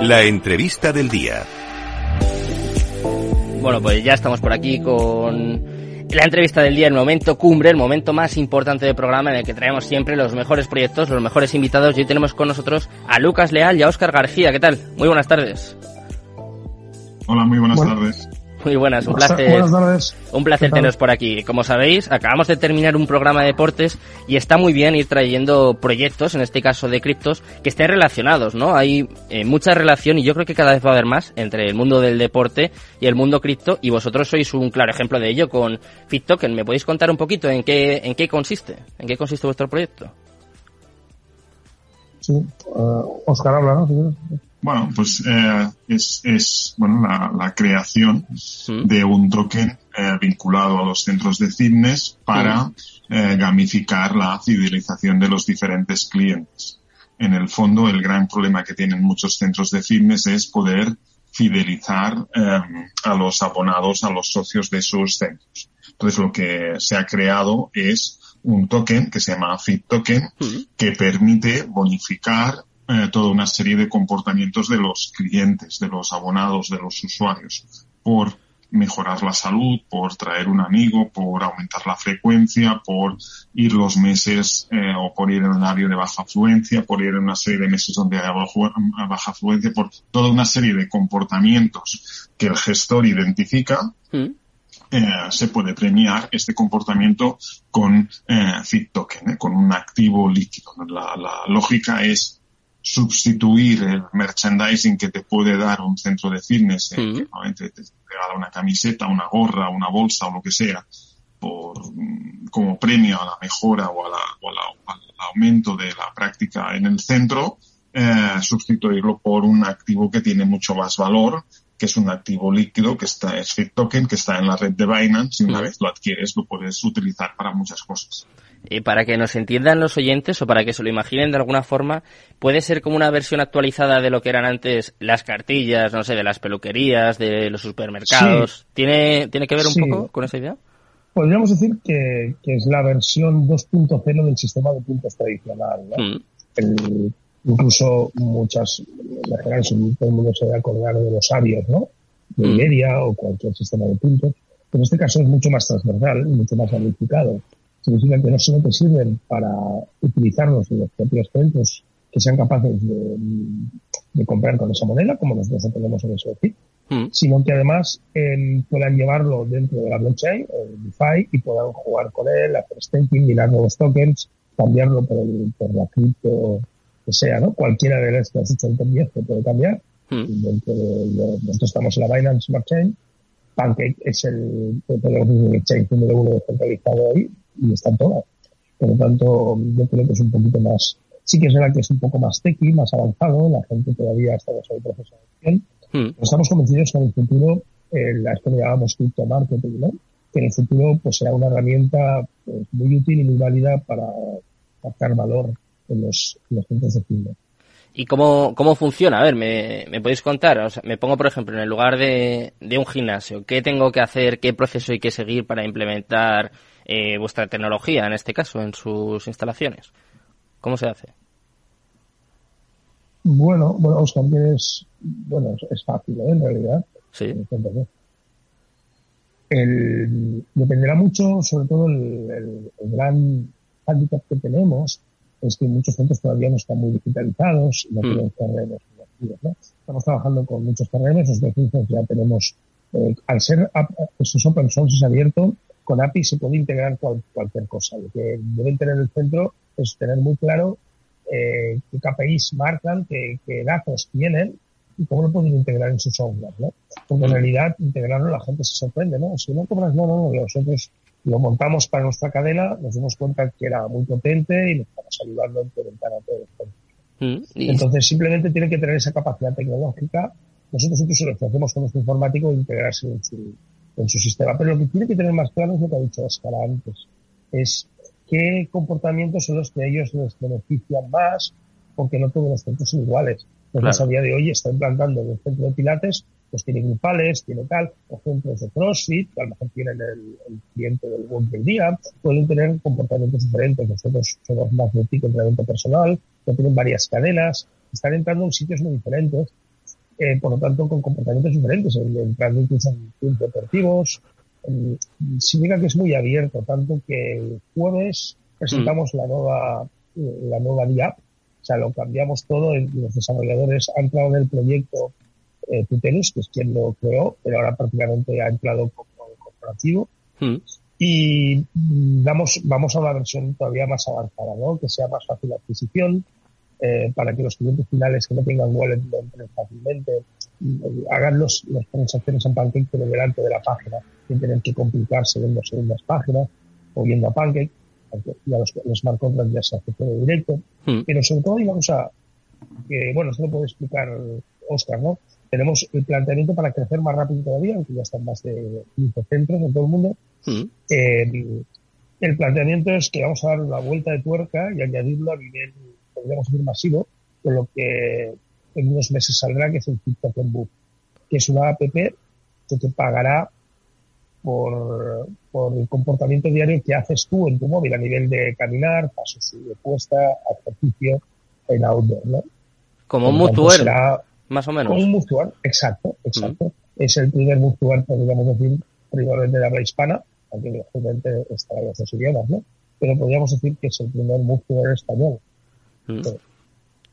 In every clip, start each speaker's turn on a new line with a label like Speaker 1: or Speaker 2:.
Speaker 1: La entrevista del día.
Speaker 2: Bueno, pues ya estamos por aquí con la entrevista del día, el momento cumbre, el momento más importante del programa en el que traemos siempre los mejores proyectos, los mejores invitados. Y hoy tenemos con nosotros a Lucas Leal y a Óscar García. ¿Qué tal? Muy buenas tardes.
Speaker 3: Hola, muy buenas tardes.
Speaker 2: Muy buenas, un placer.
Speaker 4: Buenas tardes.
Speaker 2: Un placer teneros por aquí. Como sabéis, acabamos de terminar un programa de deportes y está muy bien ir trayendo proyectos, en este caso de criptos, que estén relacionados, ¿no? Hay eh, mucha relación y yo creo que cada vez va a haber más entre el mundo del deporte y el mundo cripto y vosotros sois un claro ejemplo de ello con FitToken. ¿Me podéis contar un poquito en qué, en qué consiste? ¿En qué consiste vuestro proyecto?
Speaker 4: Sí, uh, Oscar habla, ¿no?
Speaker 3: Bueno, pues eh, es, es bueno la, la creación de un token eh, vinculado a los centros de fitness para eh, gamificar la fidelización de los diferentes clientes. En el fondo, el gran problema que tienen muchos centros de fitness es poder fidelizar a los abonados, a los socios de sus centros. Entonces, lo que se ha creado es un token que se llama Fit Token, que permite bonificar eh, toda una serie de comportamientos de los clientes, de los abonados, de los usuarios, por mejorar la salud, por traer un amigo, por aumentar la frecuencia, por ir los meses eh, o por ir en un horario de baja afluencia, por ir en una serie de meses donde hay baja afluencia, por toda una serie de comportamientos que el gestor identifica. Eh, se puede premiar este comportamiento con eh, Fit Token, con un activo líquido. La, la lógica es sustituir el merchandising que te puede dar un centro de fitness, eh, que normalmente te regala una camiseta, una gorra, una bolsa o lo que sea, por, como premio a la mejora o, a la, o, a la, al aumento de la práctica en el centro, eh, sustituirlo por un activo que tiene mucho más valor, que es un activo líquido, que está, es Fit Token, que está en la red de Binance, y una vez lo adquieres lo puedes utilizar para muchas cosas.
Speaker 2: Y para que nos entiendan los oyentes o para que se lo imaginen de alguna forma, puede ser como una versión actualizada de lo que eran antes las cartillas, no sé, de las peluquerías, de los supermercados. ¿Tiene, ¿Tiene que ver un
Speaker 4: Sí.
Speaker 2: poco con esa idea?
Speaker 4: Podríamos decir que, que es la versión 2.0 del sistema de puntos tradicional. ¿no?
Speaker 2: Mm.
Speaker 4: El- incluso muchas, si todo el mundo se debe acordar de los ARIOS, ¿no? De
Speaker 2: Mm.
Speaker 4: Iberia o cualquier sistema de puntos. Pero en este caso es mucho más transversal, mucho más ramificado. Significa que no solo te sirven para utilizarlos en los propios centros que sean capaces de, de comprar con esa moneda, como nosotros tenemos en SOFI,
Speaker 2: Mm.
Speaker 4: sino que además eh, puedan llevarlo dentro de la blockchain, el DeFi, y puedan jugar con él, hacer staking, mirar nuevos tokens, cambiarlo por, el, por la cripto que sea, ¿no? Cualquiera de las que has hecho en 10 te puede cambiar.
Speaker 2: Mm.
Speaker 4: Dentro de, de- nosotros estamos en la Binance Smart Chain. Pancake es el, el exchange número uno descentralizado ahí y están todas. Por lo tanto, yo creo que es un poquito más, sí que es verdad que es un poco más techy, más avanzado, la gente todavía está en ese proceso de adopción,
Speaker 2: Mm.
Speaker 4: pero estamos convencidos que en el futuro, eh, la esto que llamamos cripto marketing, ¿no? Que en el futuro pues será una herramienta pues, muy útil y muy válida para captar valor en los, en los centros de fitness.
Speaker 2: ¿Y cómo, cómo funciona? A ver, ¿me, me podéis contar? O sea, me pongo, por ejemplo, en el lugar de, de un gimnasio. ¿Qué tengo que hacer? ¿Qué proceso hay que seguir para implementar eh, vuestra tecnología, en este caso, en sus instalaciones? ¿Cómo se hace?
Speaker 4: Bueno, bueno, que es, bueno, es- fácil, ¿eh? En realidad.
Speaker 2: Sí.
Speaker 4: Entonces, el, dependerá mucho, sobre todo el, el, el gran hándicap que tenemos es que muchos centros todavía no están muy digitalizados, no
Speaker 2: Mm.
Speaker 4: tienen terrenos ¿no? Estamos trabajando con muchos terrenos, nosotros mismos ya tenemos, eh, al ser ap- eso es open source, es abierto, con API se puede integrar cual- cualquier cosa. Lo que deben tener el centro es tener muy claro eh, qué KPIs marcan, qué, qué datos tienen y cómo lo pueden integrar en su software, ¿no? Porque en realidad integrarlo la gente se sorprende, ¿no? Si no cobras, no, no, no, nosotros lo montamos para nuestra cadena, nos dimos cuenta que era muy potente y nos estamos ayudando a implementar a todos.
Speaker 2: Mm. Y-
Speaker 4: Entonces simplemente tiene que tener esa capacidad tecnológica. Nosotros incluso lo ofrecemos con nuestro informático integrarse en su, en su sistema. Pero lo que tiene que tener más claro es lo que ha dicho Oscar antes. Es qué comportamientos son los que a ellos les benefician más, porque no todos los centros son iguales. Entonces
Speaker 2: Claro.
Speaker 4: a día de hoy está implantando en el centro de Pilates, pues tiene grupales, tiene tal, o centros de CrossFit, que a lo mejor tienen el, cliente del work del día, pueden tener comportamientos diferentes. Nosotros somos más de tipo entrenamiento personal, que tienen varias cadenas, están entrando en sitios muy diferentes eh, por lo tanto, con comportamientos diferentes, entrando incluso en clubes deportivos. Significa que es muy abierto, tanto que el jueves presentamos la nueva la nueva DIAP, o sea, lo cambiamos todo, los desarrolladores han entrado en el proyecto eh, Tutelus, que es quien lo creó, pero ahora prácticamente ha entrado como corporativo. Mm. Y damos, vamos a una versión todavía más avanzada, ¿no? Que sea más fácil la adquisición, eh, para que los clientes finales que no tengan wallet lo entren fácilmente, eh, hagan los, las transacciones en Pancake pero delante de la página, sin tener que complicarse viendo segundas páginas o viendo a Pancake, ya los, los smart contracts ya se hace todo directo. Mm. Pero sobre todo hay una cosa que, bueno, se lo puede explicar Oscar, ¿no? tenemos el planteamiento para crecer más rápido todavía, aunque ya están más de 15 centros en todo el mundo. Mm. Eh, el planteamiento es que vamos a dar la vuelta de tuerca y añadirlo a nivel, podríamos decir, masivo, con lo que en unos meses saldrá, que es el TikTok en Book, que es una app que te pagará por, por el comportamiento diario que haces tú en tu móvil a nivel de caminar, pasos de puesta, ejercicio en outdoor, ¿no?
Speaker 2: Como un mutuero más o menos.
Speaker 4: Un mutual, exacto, exacto. Es el primer mutual, podríamos decir, primordialmente de habla hispana, aunque obviamente está en otros idiomas, ¿no? Pero podríamos decir que es el primer mutual español.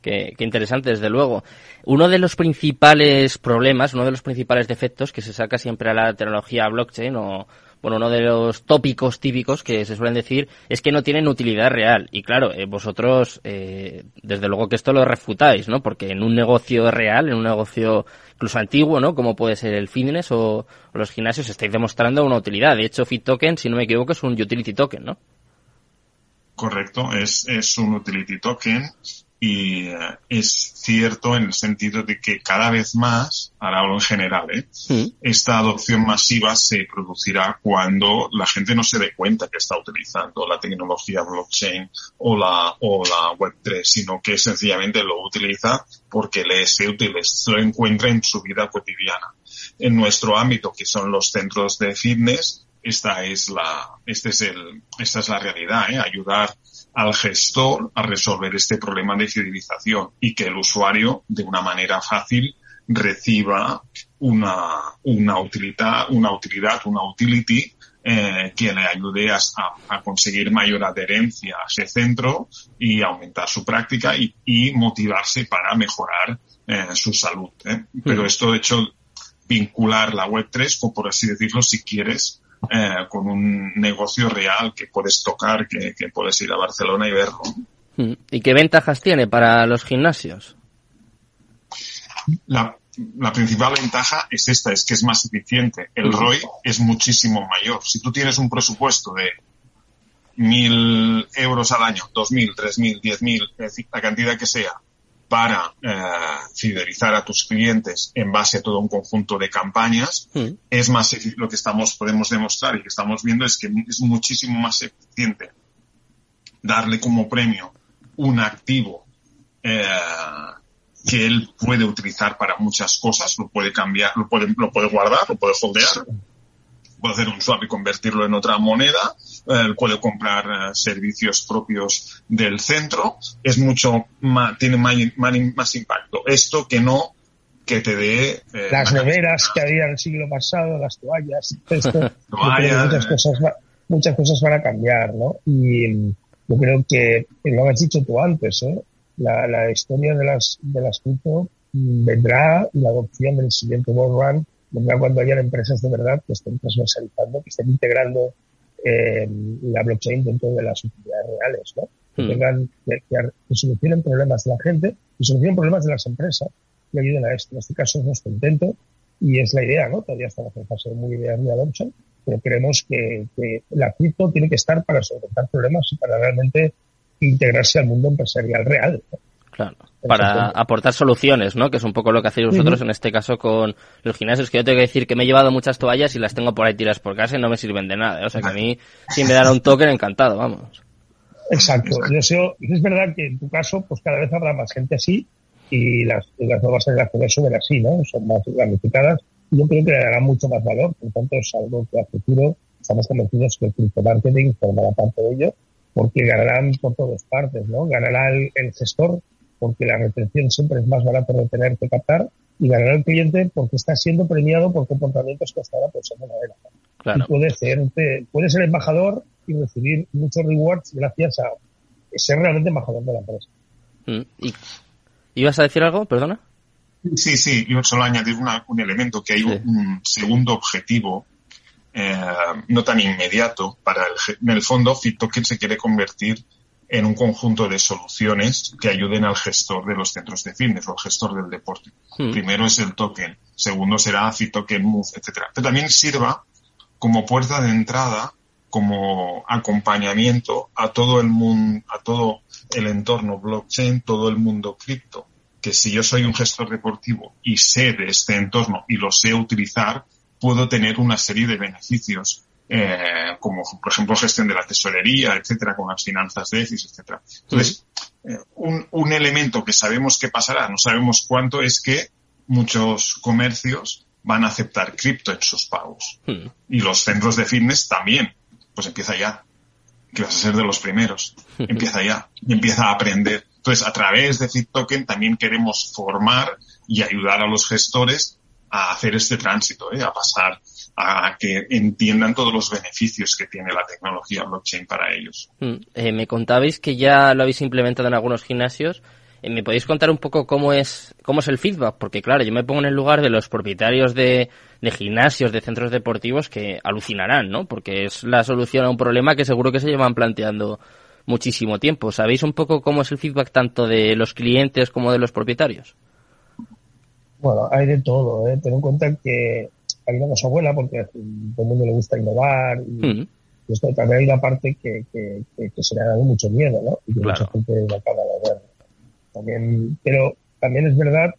Speaker 2: Qué, interesante, desde luego. Uno de los principales problemas, uno de los principales defectos que se saca siempre a la tecnología blockchain o, bueno, uno de los tópicos típicos que se suelen decir es que no tienen utilidad real. Y claro, eh, vosotros, eh, desde luego que esto lo refutáis, ¿no? Porque en un negocio real, en un negocio incluso antiguo, ¿no? Como puede ser el fitness o, los gimnasios, estáis demostrando una utilidad. De hecho, Fit Token, si no me equivoco, es un utility token, ¿no?
Speaker 3: Correcto, es, es un utility token y eh, es cierto en el sentido de que cada vez más, ahora hablo en general, ¿eh? Esta adopción masiva se producirá cuando la gente no se dé cuenta que está utilizando la tecnología blockchain o la, o la Web3, sino que sencillamente lo utiliza porque le es útil, lo encuentra en su vida cotidiana. En nuestro ámbito, que son los centros de fitness, esta es la, este es el, esta es la realidad, ¿eh? ayudar al gestor a resolver este problema de fidelización y que el usuario de una manera fácil reciba una, una utilidad, una utilidad, una utility eh, que le ayude a, a, conseguir mayor adherencia a ese centro y aumentar su práctica y, motivarse para mejorar eh, su salud. ¿eh? Pero esto, de hecho, vincular la Web3, o por así decirlo, si quieres, eh, con un negocio real que puedes tocar, que, puedes ir a Barcelona y verlo.
Speaker 2: Mm. ¿Y qué ventajas tiene para los gimnasios?
Speaker 3: La, principal ventaja es esta, es que es más eficiente. El ROI es muchísimo mayor. Si tú tienes un presupuesto de mil euros al año, dos mil, tres mil, diez mil, la cantidad que sea, para eh, fidelizar a tus clientes en base a todo un conjunto de campañas, hmm. es más lo que estamos podemos demostrar y que estamos viendo es que es muchísimo más eficiente darle como premio un activo eh, que él puede utilizar para muchas cosas, lo puede cambiar, lo puede, lo puede guardar, lo puede holdear, puede hacer un swap y convertirlo en otra moneda, eh, puede comprar eh, servicios propios del centro, es mucho más, tiene más, más, impacto. Esto que no que te dé
Speaker 4: eh, las neveras que había en el siglo pasado, las toallas, muchas cosas muchas cosas van a cambiar, ¿no? Y yo creo que lo has dicho tú antes, ¿eh? la, la historia de las de las cripto vendrá y la adopción del siguiente World Run vendrá cuando hayan empresas de verdad que estén transversalizando, que estén integrando eh, la blockchain dentro de las utilidades reales, ¿no? Que hmm. tengan, que, solucionen problemas de la gente y solucionen problemas de las empresas y ayuden a esto. En este caso es nuestro intento y es la idea, ¿no? Todavía estamos en fase muy ideas de adoption, pero creemos que, que la cripto tiene que estar para solucionar problemas y para realmente integrarse al mundo empresarial real.
Speaker 2: Claro para aportar soluciones, ¿no? Que es un poco lo que hacéis vosotros en este caso con los gimnasios, que yo tengo que decir que me he llevado muchas toallas y las tengo por ahí tiras por casa y no me sirven de nada. ¿eh? O sea que a mí, si me dan un token, encantado, vamos.
Speaker 4: Exacto. Yo sé, es verdad que en tu caso, pues cada vez habrá más gente así y las, las nuevas generaciones son así, ¿no? Son más ramificadas y yo creo que le darán mucho más valor. Por tanto, es algo que a futuro estamos convencidos que el criptomarketing formará parte de ello porque ganarán por todas partes, ¿no? Ganará el gestor porque la retención siempre es más barata de tener que captar y ganará el cliente porque está siendo premiado por comportamientos que hasta ahora pues se manera. Claro. Y puede ser, puede ser embajador y recibir muchos rewards gracias a ser realmente embajador de la empresa.
Speaker 2: Mm, ¿Y ibas a decir algo? Perdona.
Speaker 3: Sí, sí, yo solo añadir un elemento, que hay un segundo objetivo eh, no tan inmediato para el, en el fondo FitToken se quiere convertir en un conjunto de soluciones que ayuden al gestor de los centros de fitness o al gestor del deporte. Hmm. Primero es el token, segundo será FitToken Move, etcétera. Pero también sirva como puerta de entrada, como acompañamiento a todo el mundo, a todo el entorno blockchain, todo el mundo cripto. Que si yo soy un gestor deportivo y sé de este entorno y lo sé utilizar, puedo tener una serie de beneficios eh, como por ejemplo gestión de la tesorería, etcétera, con las finanzas de EFIS, etcétera. Entonces, eh, un, un, elemento que sabemos que pasará, no sabemos cuánto, es que muchos comercios van a aceptar cripto en sus pagos. Hmm. Y los centros de fitness también. Pues empieza ya. Que vas a ser de los primeros. Empieza ya. Y empieza a aprender. Entonces, a través de FitToken también queremos formar y ayudar a los gestores a hacer este tránsito, ¿eh? a pasar a que entiendan todos los beneficios que tiene la tecnología blockchain para ellos.
Speaker 2: Mm, eh, me contabais que ya lo habéis implementado en algunos gimnasios. Eh, ¿Me podéis contar un poco cómo es, cómo es el feedback? Porque claro, yo me pongo en el lugar de los propietarios de, de gimnasios, de centros deportivos que alucinarán, ¿no? Porque es la solución a un problema que seguro que se llevan planteando muchísimo tiempo. ¿Sabéis un poco cómo es el feedback tanto de los clientes como de los propietarios?
Speaker 4: Bueno, hay de todo, ¿eh? Ten en cuenta que hay una cosa buena porque a todo el mundo le gusta innovar y, mm. esto también hay una parte que, que, que, se le ha dado mucho miedo, ¿no? Y que mucha gente la acaba de ver. También, pero también es verdad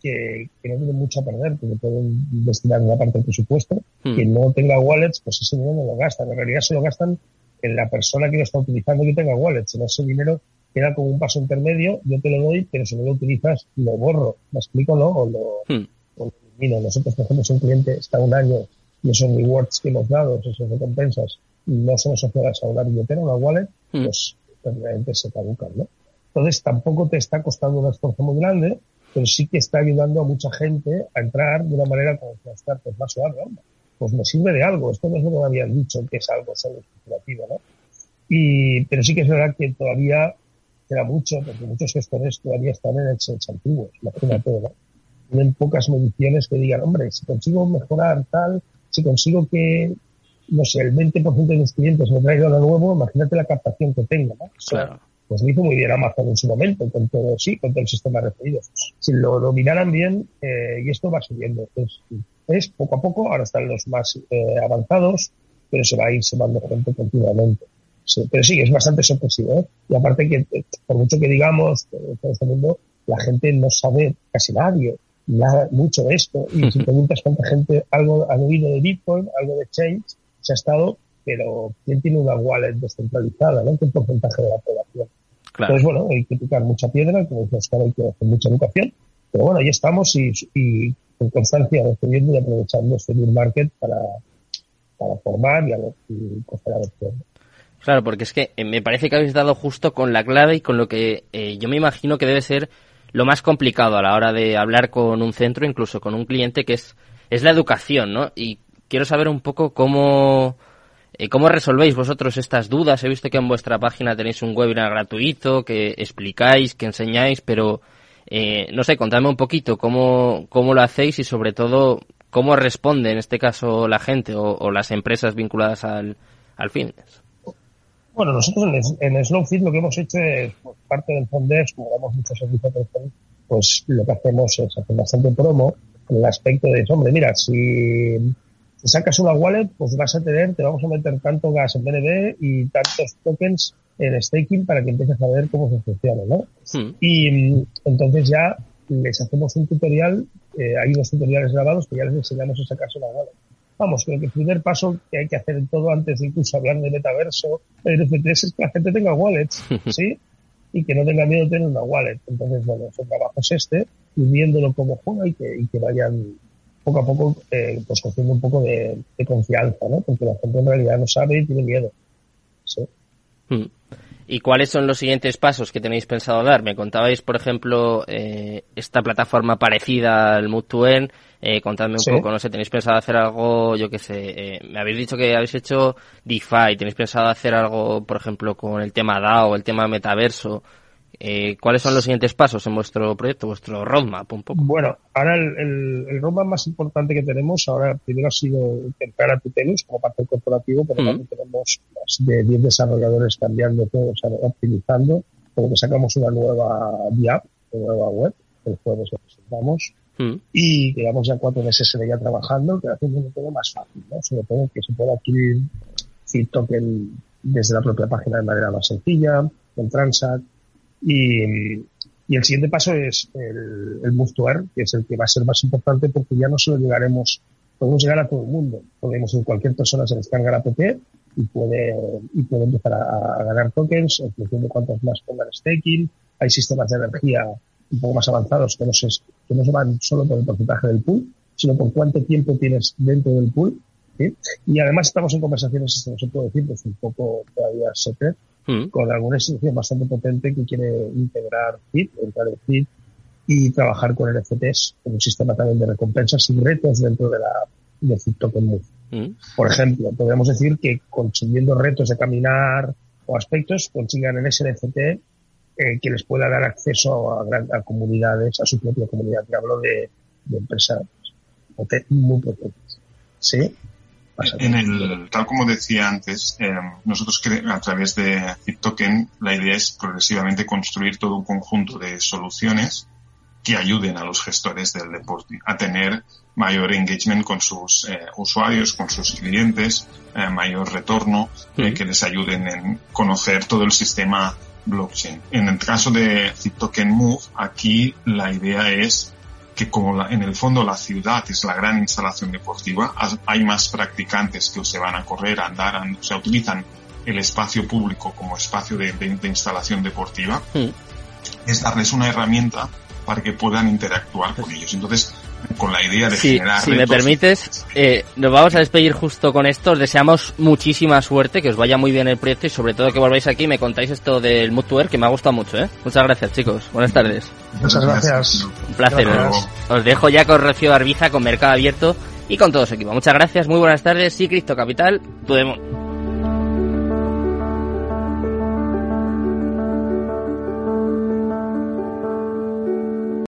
Speaker 4: que, que no tienen mucho a perder, porque pueden destinar una parte del presupuesto. Mm. Quien no tenga wallets, pues ese dinero no lo gastan. En realidad se lo gastan en la persona que lo está utilizando que tenga wallets. En ese dinero queda como un paso intermedio, yo te lo doy, pero si no lo utilizas, lo borro. ¿Me explico, no? O lo, hmm. o elimino. Nosotros, por ejemplo, si un cliente está un año y esos rewards que hemos dado, esas recompensas, no son asociadas a una billetera, una wallet, hmm. pues realmente se caducan, ¿no? Entonces tampoco te está costando un esfuerzo muy grande, pero sí que está ayudando a mucha gente a entrar de una manera como que estar pues más suave, Pues me sirve de algo, esto no es lo que me habían dicho, que es algo solo especulativo, ¿no? Y, pero sí que es verdad que todavía queda mucho, porque muchos gestores todavía están en exchange antiguos, imagínate, ¿no? Tienen pocas mediciones que digan, hombre, si consigo mejorar tal, si consigo que, no sé, el 20% de mis clientes me traigan lo nuevo, imagínate la captación que tengo, ¿no?
Speaker 2: claro.
Speaker 4: Pues lo hizo muy bien Amazon en su momento, con todo, sí, con todo el sistema de referidos. Si lo dominaran bien, eh, y esto va subiendo, es, es poco a poco, ahora están los más eh, avanzados, pero se va a ir va gente continuamente. Sí, pero sí, es bastante sorpresivo. ¿eh? Y aparte que, eh, por mucho que digamos, todo este mundo, la gente no sabe casi nadie nada, mucho de esto. Y si preguntas cuánta gente algo han oído de Bitcoin, algo de Change, se ha estado, pero ¿quién tiene una wallet descentralizada? ¿no? ¿Qué porcentaje de la población? Entonces, bueno, hay que picar mucha piedra, como dice Oscar, hay que hacer mucha educación. Pero bueno, ahí estamos y, y con constancia recibiendo y aprovechando este bull market para, para formar y, a y coger a ver
Speaker 2: Claro, porque es que eh, me parece que habéis dado justo con la clave y con lo que eh, yo me imagino que debe ser lo más complicado a la hora de hablar con un centro, incluso con un cliente, que es, es la educación, ¿no? Y quiero saber un poco cómo, eh, cómo resolvéis vosotros estas dudas. He visto que en vuestra página tenéis un webinar gratuito, que explicáis, que enseñáis, pero no sé, contadme un poquito cómo, cómo lo hacéis y sobre todo cómo responde en este caso la gente o, o las empresas vinculadas al, al fitness.
Speaker 4: Bueno, nosotros en, en Slowfit lo que hemos hecho es, por parte del Fondex, como damos muchos servicios de pues lo que hacemos es hacer bastante promo en el aspecto de, hombre, mira, si sacas una wallet, pues vas a tener, te vamos a meter tanto gas en BNB y tantos tokens en staking para que empieces a ver cómo se funciona, ¿no? Hmm. Y mm, entonces ya les hacemos un tutorial, eh, hay unos tutoriales grabados que ya les enseñamos a sacarse una wallet vamos, creo que el primer paso que hay que hacer en todo antes de incluso hablar de metaverso, NFT, es que la gente tenga wallets, ¿sí? Y que no tenga miedo de tener una wallet. Entonces, bueno, su trabajo es este, y viéndolo como juega y que, y que vayan poco a poco, eh, pues cogiendo un poco de, confianza, ¿no? Porque la gente en realidad no sabe y tiene miedo. ¿sí?
Speaker 2: Hmm. ¿Y cuáles son los siguientes pasos que tenéis pensado dar? Me contabais, por ejemplo, eh, esta plataforma parecida al Mood2N. Eh, contadme un poco, no sé, ¿tenéis pensado hacer algo, yo qué sé, eh, me habéis dicho que habéis hecho DeFi, ¿tenéis pensado hacer algo, por ejemplo, con el tema DAO, el tema metaverso? Eh, ¿Cuáles son los siguientes pasos en vuestro proyecto, vuestro roadmap un poco?
Speaker 4: Bueno, ahora el, el, roadmap más importante que tenemos, ahora primero ha sido integrar a Tutelus como parte corporativo, pero también tenemos más de 10 desarrolladores cambiando todo, o sea, optimizando, porque sacamos una nueva app, una nueva web, el jueves lo presentamos, y llevamos ya cuatro meses en ella trabajando, que haciendo todo más fácil, ¿no? Sobre todo que se pueda adquirir token desde la propia página de manera más sencilla, el Transact, y, el siguiente paso es el, el Move to Earn, que es el que va a ser más importante porque ya no solo llegaremos, podemos llegar a todo el mundo. Podemos, en cualquier persona se descarga la app y puede, y puede empezar a, ganar tokens en función de cuántos más pongan staking. Hay sistemas de energía un poco más avanzados que no se, que no se van solo por el porcentaje del pool, sino por cuánto tiempo tienes dentro del pool. ¿sí? Y además estamos en conversaciones, esto no se puede decir, pues un poco todavía secreto, Mm. con alguna institución bastante potente que quiere integrar FIT, entrar en FIT y trabajar con NFTs como un sistema también de recompensas y retos dentro de la de FIT Token Move. Mm. Por ejemplo, podríamos decir que consiguiendo retos de caminar o aspectos, consigan en ese NFT eh, que les pueda dar acceso a, a, comunidades, a su propia comunidad. Que hablo de, de empresas muy potentes. ¿Sí?
Speaker 3: En el, tal como decía antes, eh, nosotros a través de ZipToken la idea es progresivamente construir todo un conjunto de soluciones que ayuden a los gestores del deporte a tener mayor engagement con sus eh, usuarios, con sus clientes, eh, mayor retorno, que les ayuden en conocer todo el sistema blockchain. En el caso de ZipToken Move, aquí la idea es que como en el fondo la ciudad es la gran instalación deportiva, hay más practicantes que se van a correr, a andar, o sea, utilizan el espacio público como espacio de, instalación deportiva, hmm. es darles una herramienta para que puedan interactuar con ellos. Entonces, con la idea de generar.
Speaker 2: Si me permites, eh, nos vamos a despedir justo con esto. Os deseamos muchísima suerte, que os vaya muy bien el proyecto y sobre todo que volváis aquí y me contáis esto del Mutuer, que me ha gustado mucho. ¿eh? Muchas gracias, chicos. Buenas tardes.
Speaker 4: Muchas gracias.
Speaker 2: Un placer. Os dejo ya con Rocío Arbiza, con Mercado Abierto y con todo su equipo. Muchas gracias, muy buenas tardes. Sí, Cristo Capital, podemos.